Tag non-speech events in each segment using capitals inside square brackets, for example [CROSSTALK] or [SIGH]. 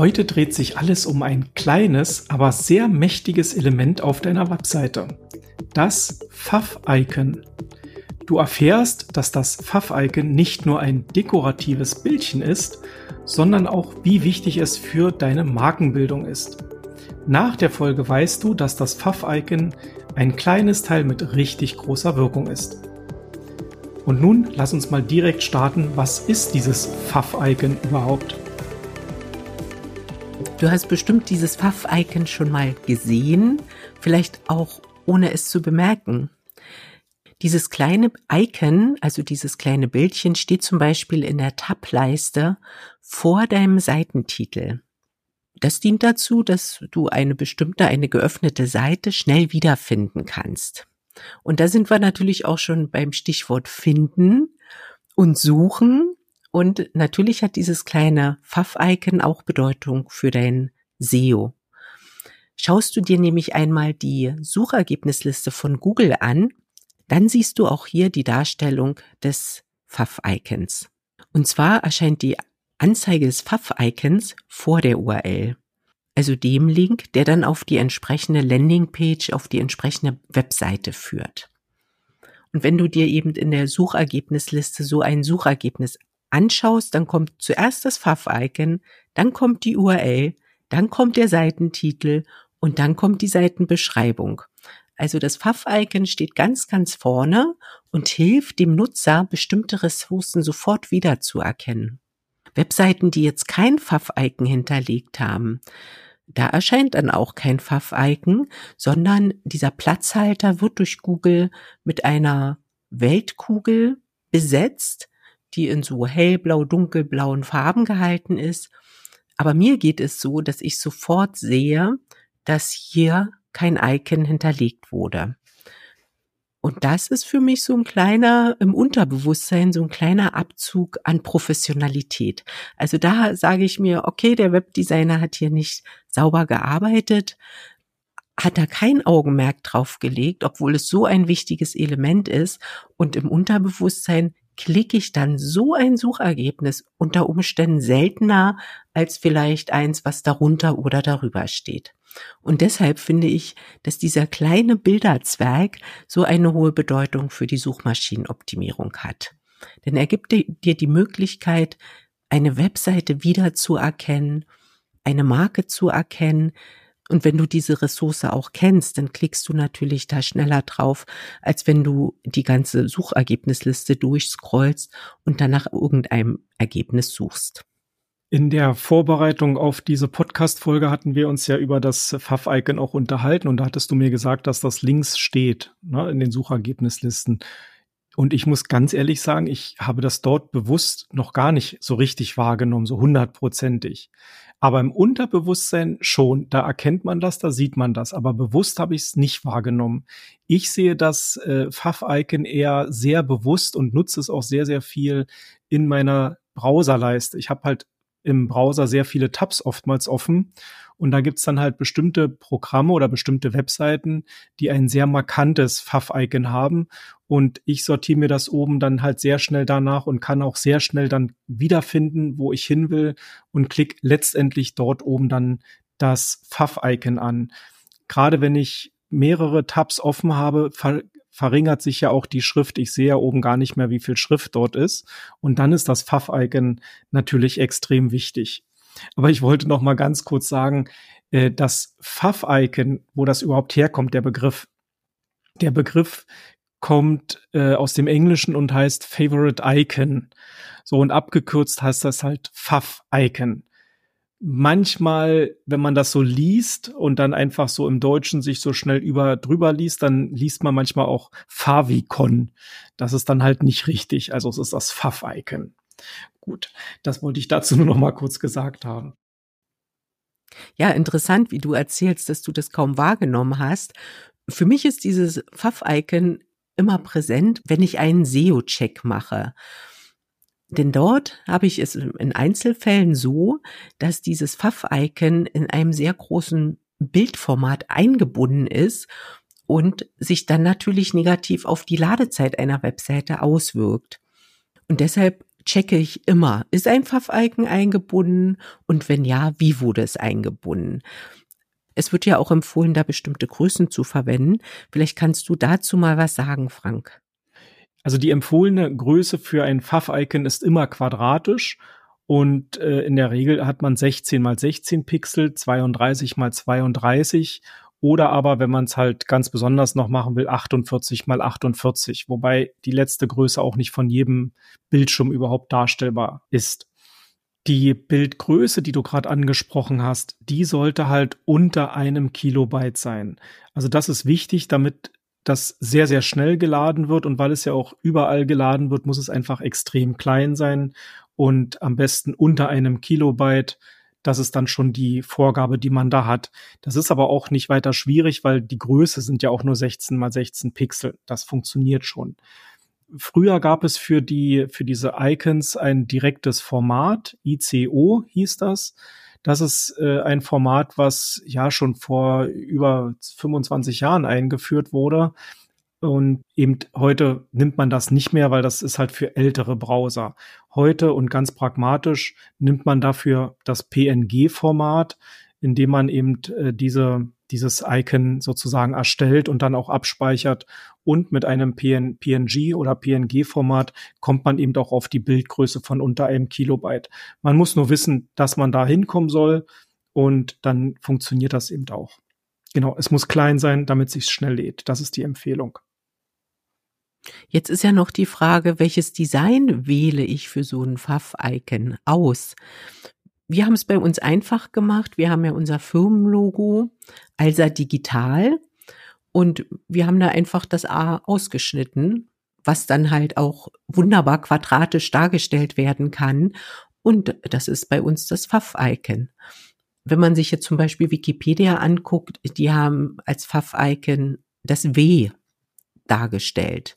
Heute dreht sich alles um ein kleines, aber sehr mächtiges Element auf deiner Webseite. Das Pfaff-Icon. Du erfährst, dass das Pfaff-Icon nicht nur ein dekoratives Bildchen ist, sondern auch wie wichtig es für deine Markenbildung ist. Nach der Folge weißt du, dass das Pfaff-Icon ein kleines Teil mit richtig großer Wirkung ist. Und nun lass uns mal direkt starten. Was ist dieses Pfaff-Icon überhaupt? Du hast bestimmt dieses Pfaff-Icon schon mal gesehen, vielleicht auch ohne es zu bemerken. Dieses kleine Icon, also dieses kleine Bildchen, steht zum Beispiel in der Tab-Leiste vor deinem Seitentitel. Das dient dazu, dass du eine bestimmte, eine geöffnete Seite schnell wiederfinden kannst. Und da sind wir natürlich auch schon beim Stichwort finden und suchen. Und natürlich hat dieses kleine Pfaff-Icon auch Bedeutung für dein SEO. Schaust du dir nämlich einmal die Suchergebnisliste von Google an, dann siehst du auch hier die Darstellung des Pfaff-Icons. Und zwar erscheint die Anzeige des Pfaff-Icons vor der URL. Also dem Link, der dann auf die entsprechende Landingpage, auf die entsprechende Webseite führt. Und wenn du dir eben in der Suchergebnisliste so ein Suchergebnis anschaust, dann kommt zuerst das Pfaff-Icon, dann kommt die URL, dann kommt der Seitentitel und dann kommt die Seitenbeschreibung. Also das Pfaff-Icon steht ganz, ganz vorne und hilft dem Nutzer, bestimmte Ressourcen sofort wiederzuerkennen. Webseiten, die jetzt kein Pfaff-Icon hinterlegt haben, da erscheint dann auch kein Pfaff-Icon, sondern dieser Platzhalter wird durch Google mit einer Weltkugel besetzt, die in so hellblau, dunkelblauen Farben gehalten ist. Aber mir geht es so, dass ich sofort sehe, dass hier kein Icon hinterlegt wurde. Und das ist für mich so ein kleiner, im Unterbewusstsein, so ein kleiner Abzug an Professionalität. Also da sage ich mir, okay, der Webdesigner hat hier nicht sauber gearbeitet, hat da kein Augenmerk drauf gelegt, obwohl es so ein wichtiges Element ist. Und im Unterbewusstsein klicke ich dann so ein Suchergebnis unter Umständen seltener als vielleicht eins, was darunter oder darüber steht. Und deshalb finde ich, dass dieser kleine Bilderzwerg so eine hohe Bedeutung für die Suchmaschinenoptimierung hat. Denn er gibt dir die Möglichkeit, eine Webseite wiederzuerkennen, eine Marke zu erkennen, und wenn du diese Ressource auch kennst, dann klickst du natürlich da schneller drauf, als wenn du die ganze Suchergebnisliste durchscrollst und dann nach irgendeinem Ergebnis suchst. In der Vorbereitung auf diese Podcast-Folge hatten wir uns ja über das Pfaff-Icon auch unterhalten und da hattest du mir gesagt, dass das links steht ne, in den Suchergebnislisten. Und ich muss ganz ehrlich sagen, ich habe das dort bewusst noch gar nicht so richtig wahrgenommen, so hundertprozentig. Aber im Unterbewusstsein schon, da erkennt man das, da sieht man das. Aber bewusst habe ich es nicht wahrgenommen. Ich sehe das äh, Pfaff-Icon eher sehr bewusst und nutze es auch sehr, sehr viel in meiner Browserleiste. Ich habe halt im Browser sehr viele Tabs oftmals offen. Und da gibt's dann halt bestimmte Programme oder bestimmte Webseiten, die ein sehr markantes Pfaff-Icon haben. Und ich sortiere mir das oben dann halt sehr schnell danach und kann auch sehr schnell dann wiederfinden, wo ich hin will und klick letztendlich dort oben dann das Pfaff-Icon an. Gerade wenn ich mehrere Tabs offen habe, verringert sich ja auch die Schrift. Ich sehe ja oben gar nicht mehr, wie viel Schrift dort ist. Und dann ist das Pfaff-Icon natürlich extrem wichtig. Aber ich wollte noch mal ganz kurz sagen, äh, das Pfaff-Icon, wo das überhaupt herkommt, der Begriff. Der Begriff kommt äh, aus dem Englischen und heißt Favorite Icon. So und abgekürzt heißt das halt Pfaff-Icon manchmal, wenn man das so liest und dann einfach so im Deutschen sich so schnell über drüber liest, dann liest man manchmal auch Favicon. Das ist dann halt nicht richtig. Also es ist das Fav-Icon. Gut, das wollte ich dazu [LAUGHS] nur noch mal kurz gesagt haben. Ja, interessant, wie du erzählst, dass du das kaum wahrgenommen hast. Für mich ist dieses Fav-Icon immer präsent, wenn ich einen SEO-Check mache. Denn dort habe ich es in Einzelfällen so, dass dieses Pfaff-Icon in einem sehr großen Bildformat eingebunden ist und sich dann natürlich negativ auf die Ladezeit einer Webseite auswirkt. Und deshalb checke ich immer, ist ein Pfaff-Icon eingebunden und wenn ja, wie wurde es eingebunden? Es wird ja auch empfohlen, da bestimmte Größen zu verwenden. Vielleicht kannst du dazu mal was sagen, Frank. Also die empfohlene Größe für ein Pfaff-Icon ist immer quadratisch und äh, in der Regel hat man 16 mal 16 Pixel, 32 mal 32 oder aber, wenn man es halt ganz besonders noch machen will, 48 mal 48, wobei die letzte Größe auch nicht von jedem Bildschirm überhaupt darstellbar ist. Die Bildgröße, die du gerade angesprochen hast, die sollte halt unter einem Kilobyte sein. Also das ist wichtig, damit das sehr, sehr schnell geladen wird und weil es ja auch überall geladen wird, muss es einfach extrem klein sein und am besten unter einem Kilobyte. Das ist dann schon die Vorgabe, die man da hat. Das ist aber auch nicht weiter schwierig, weil die Größe sind ja auch nur 16 mal 16 Pixel. Das funktioniert schon. Früher gab es für die, für diese Icons ein direktes Format. ICO hieß das. Das ist äh, ein Format, was ja schon vor über 25 Jahren eingeführt wurde. Und eben heute nimmt man das nicht mehr, weil das ist halt für ältere Browser. Heute und ganz pragmatisch nimmt man dafür das PNG-Format, indem man eben äh, diese, dieses Icon sozusagen erstellt und dann auch abspeichert. Und mit einem PN, PNG oder PNG-Format kommt man eben auch auf die Bildgröße von unter einem Kilobyte. Man muss nur wissen, dass man da hinkommen soll und dann funktioniert das eben auch. Genau, es muss klein sein, damit sich schnell lädt. Das ist die Empfehlung. Jetzt ist ja noch die Frage, welches Design wähle ich für so ein Pfaff-Icon aus? Wir haben es bei uns einfach gemacht. Wir haben ja unser Firmenlogo, Alsa Digital. Und wir haben da einfach das A ausgeschnitten, was dann halt auch wunderbar quadratisch dargestellt werden kann. Und das ist bei uns das Pfaff-Icon. Wenn man sich jetzt zum Beispiel Wikipedia anguckt, die haben als Pfaff-Icon das W dargestellt.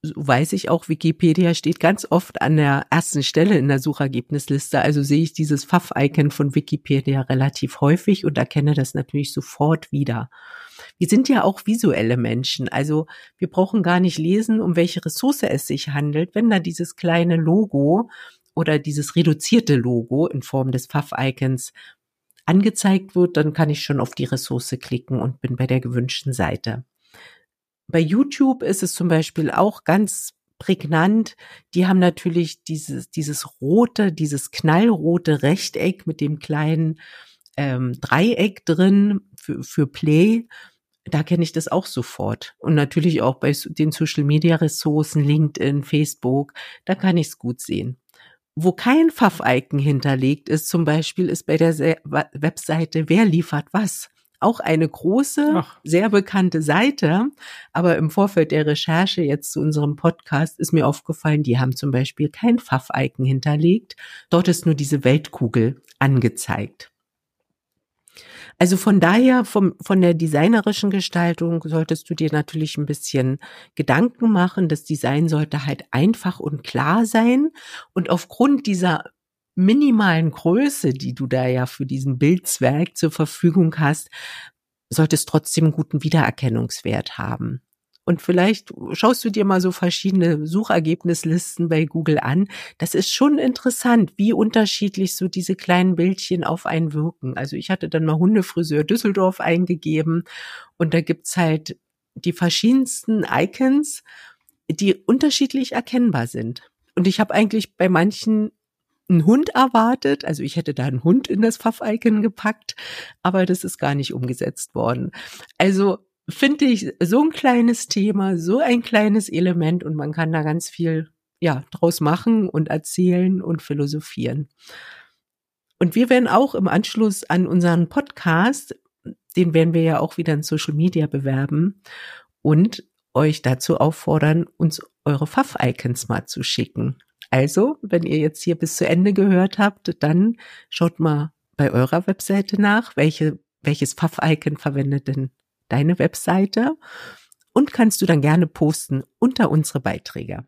So weiß ich auch, Wikipedia steht ganz oft an der ersten Stelle in der Suchergebnisliste. Also sehe ich dieses Pfaff-Icon von Wikipedia relativ häufig und erkenne das natürlich sofort wieder. Wir sind ja auch visuelle Menschen. Also wir brauchen gar nicht lesen, um welche Ressource es sich handelt. Wenn da dieses kleine Logo oder dieses reduzierte Logo in Form des Pfaff-Icons angezeigt wird, dann kann ich schon auf die Ressource klicken und bin bei der gewünschten Seite. Bei YouTube ist es zum Beispiel auch ganz prägnant. Die haben natürlich dieses, dieses rote, dieses knallrote Rechteck mit dem kleinen ähm, Dreieck drin für, für Play. Da kenne ich das auch sofort. Und natürlich auch bei den Social Media Ressourcen, LinkedIn, Facebook, da kann ich es gut sehen. Wo kein Pfaff-Icon hinterlegt ist, zum Beispiel, ist bei der Webseite Wer liefert was? Auch eine große, Ach. sehr bekannte Seite. Aber im Vorfeld der Recherche jetzt zu unserem Podcast ist mir aufgefallen, die haben zum Beispiel kein Pfaff-Icon hinterlegt. Dort ist nur diese Weltkugel angezeigt. Also von daher, vom, von der designerischen Gestaltung solltest du dir natürlich ein bisschen Gedanken machen. Das Design sollte halt einfach und klar sein. Und aufgrund dieser minimalen Größe, die du da ja für diesen Bildzwerg zur Verfügung hast, sollte es trotzdem einen guten Wiedererkennungswert haben. Und vielleicht schaust du dir mal so verschiedene Suchergebnislisten bei Google an. Das ist schon interessant, wie unterschiedlich so diese kleinen Bildchen auf einen wirken. Also ich hatte dann mal Hundefriseur Düsseldorf eingegeben und da gibt's halt die verschiedensten Icons, die unterschiedlich erkennbar sind. Und ich habe eigentlich bei manchen einen Hund erwartet. Also ich hätte da einen Hund in das Pfaff-Icon gepackt, aber das ist gar nicht umgesetzt worden. Also finde ich so ein kleines Thema, so ein kleines Element und man kann da ganz viel ja draus machen und erzählen und philosophieren. Und wir werden auch im Anschluss an unseren Podcast, den werden wir ja auch wieder in Social Media bewerben und euch dazu auffordern, uns eure Pfaff-Icons mal zu schicken. Also, wenn ihr jetzt hier bis zu Ende gehört habt, dann schaut mal bei eurer Webseite nach, welche, welches Pfaff-Icon verwendet denn deine Webseite und kannst du dann gerne posten unter unsere Beiträge.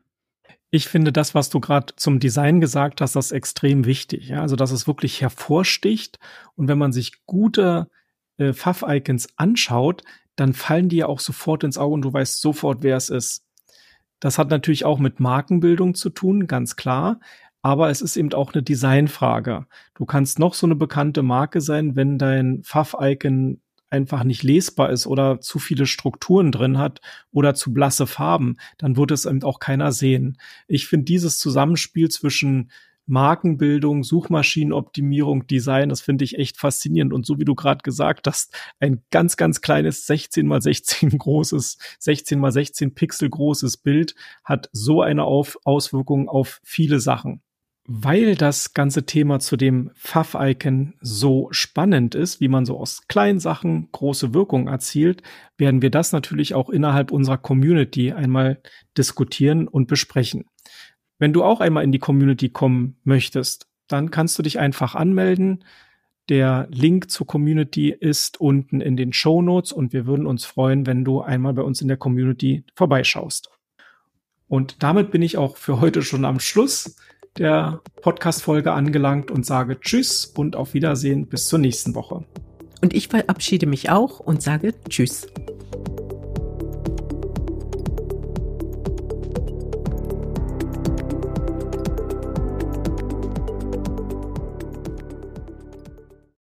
Ich finde das, was du gerade zum Design gesagt hast, das extrem wichtig. Ja? Also, dass es wirklich hervorsticht. Und wenn man sich gute äh, Pfaff-Icons anschaut, dann fallen die ja auch sofort ins Auge und du weißt sofort, wer es ist. Das hat natürlich auch mit Markenbildung zu tun, ganz klar. Aber es ist eben auch eine Designfrage. Du kannst noch so eine bekannte Marke sein, wenn dein Pfaff-Icon einfach nicht lesbar ist oder zu viele Strukturen drin hat oder zu blasse Farben, dann wird es eben auch keiner sehen. Ich finde dieses Zusammenspiel zwischen Markenbildung, Suchmaschinenoptimierung, Design, das finde ich echt faszinierend. Und so wie du gerade gesagt hast, ein ganz, ganz kleines 16 mal 16 [LAUGHS] großes, 16 mal 16 Pixel großes Bild hat so eine auf Auswirkung auf viele Sachen. Weil das ganze Thema zu dem Pfaff-Icon so spannend ist, wie man so aus kleinen Sachen große Wirkung erzielt, werden wir das natürlich auch innerhalb unserer Community einmal diskutieren und besprechen. Wenn du auch einmal in die Community kommen möchtest, dann kannst du dich einfach anmelden. Der Link zur Community ist unten in den Show Notes und wir würden uns freuen, wenn du einmal bei uns in der Community vorbeischaust. Und damit bin ich auch für heute schon am Schluss der Podcast-Folge angelangt und sage Tschüss und auf Wiedersehen bis zur nächsten Woche. Und ich verabschiede mich auch und sage Tschüss.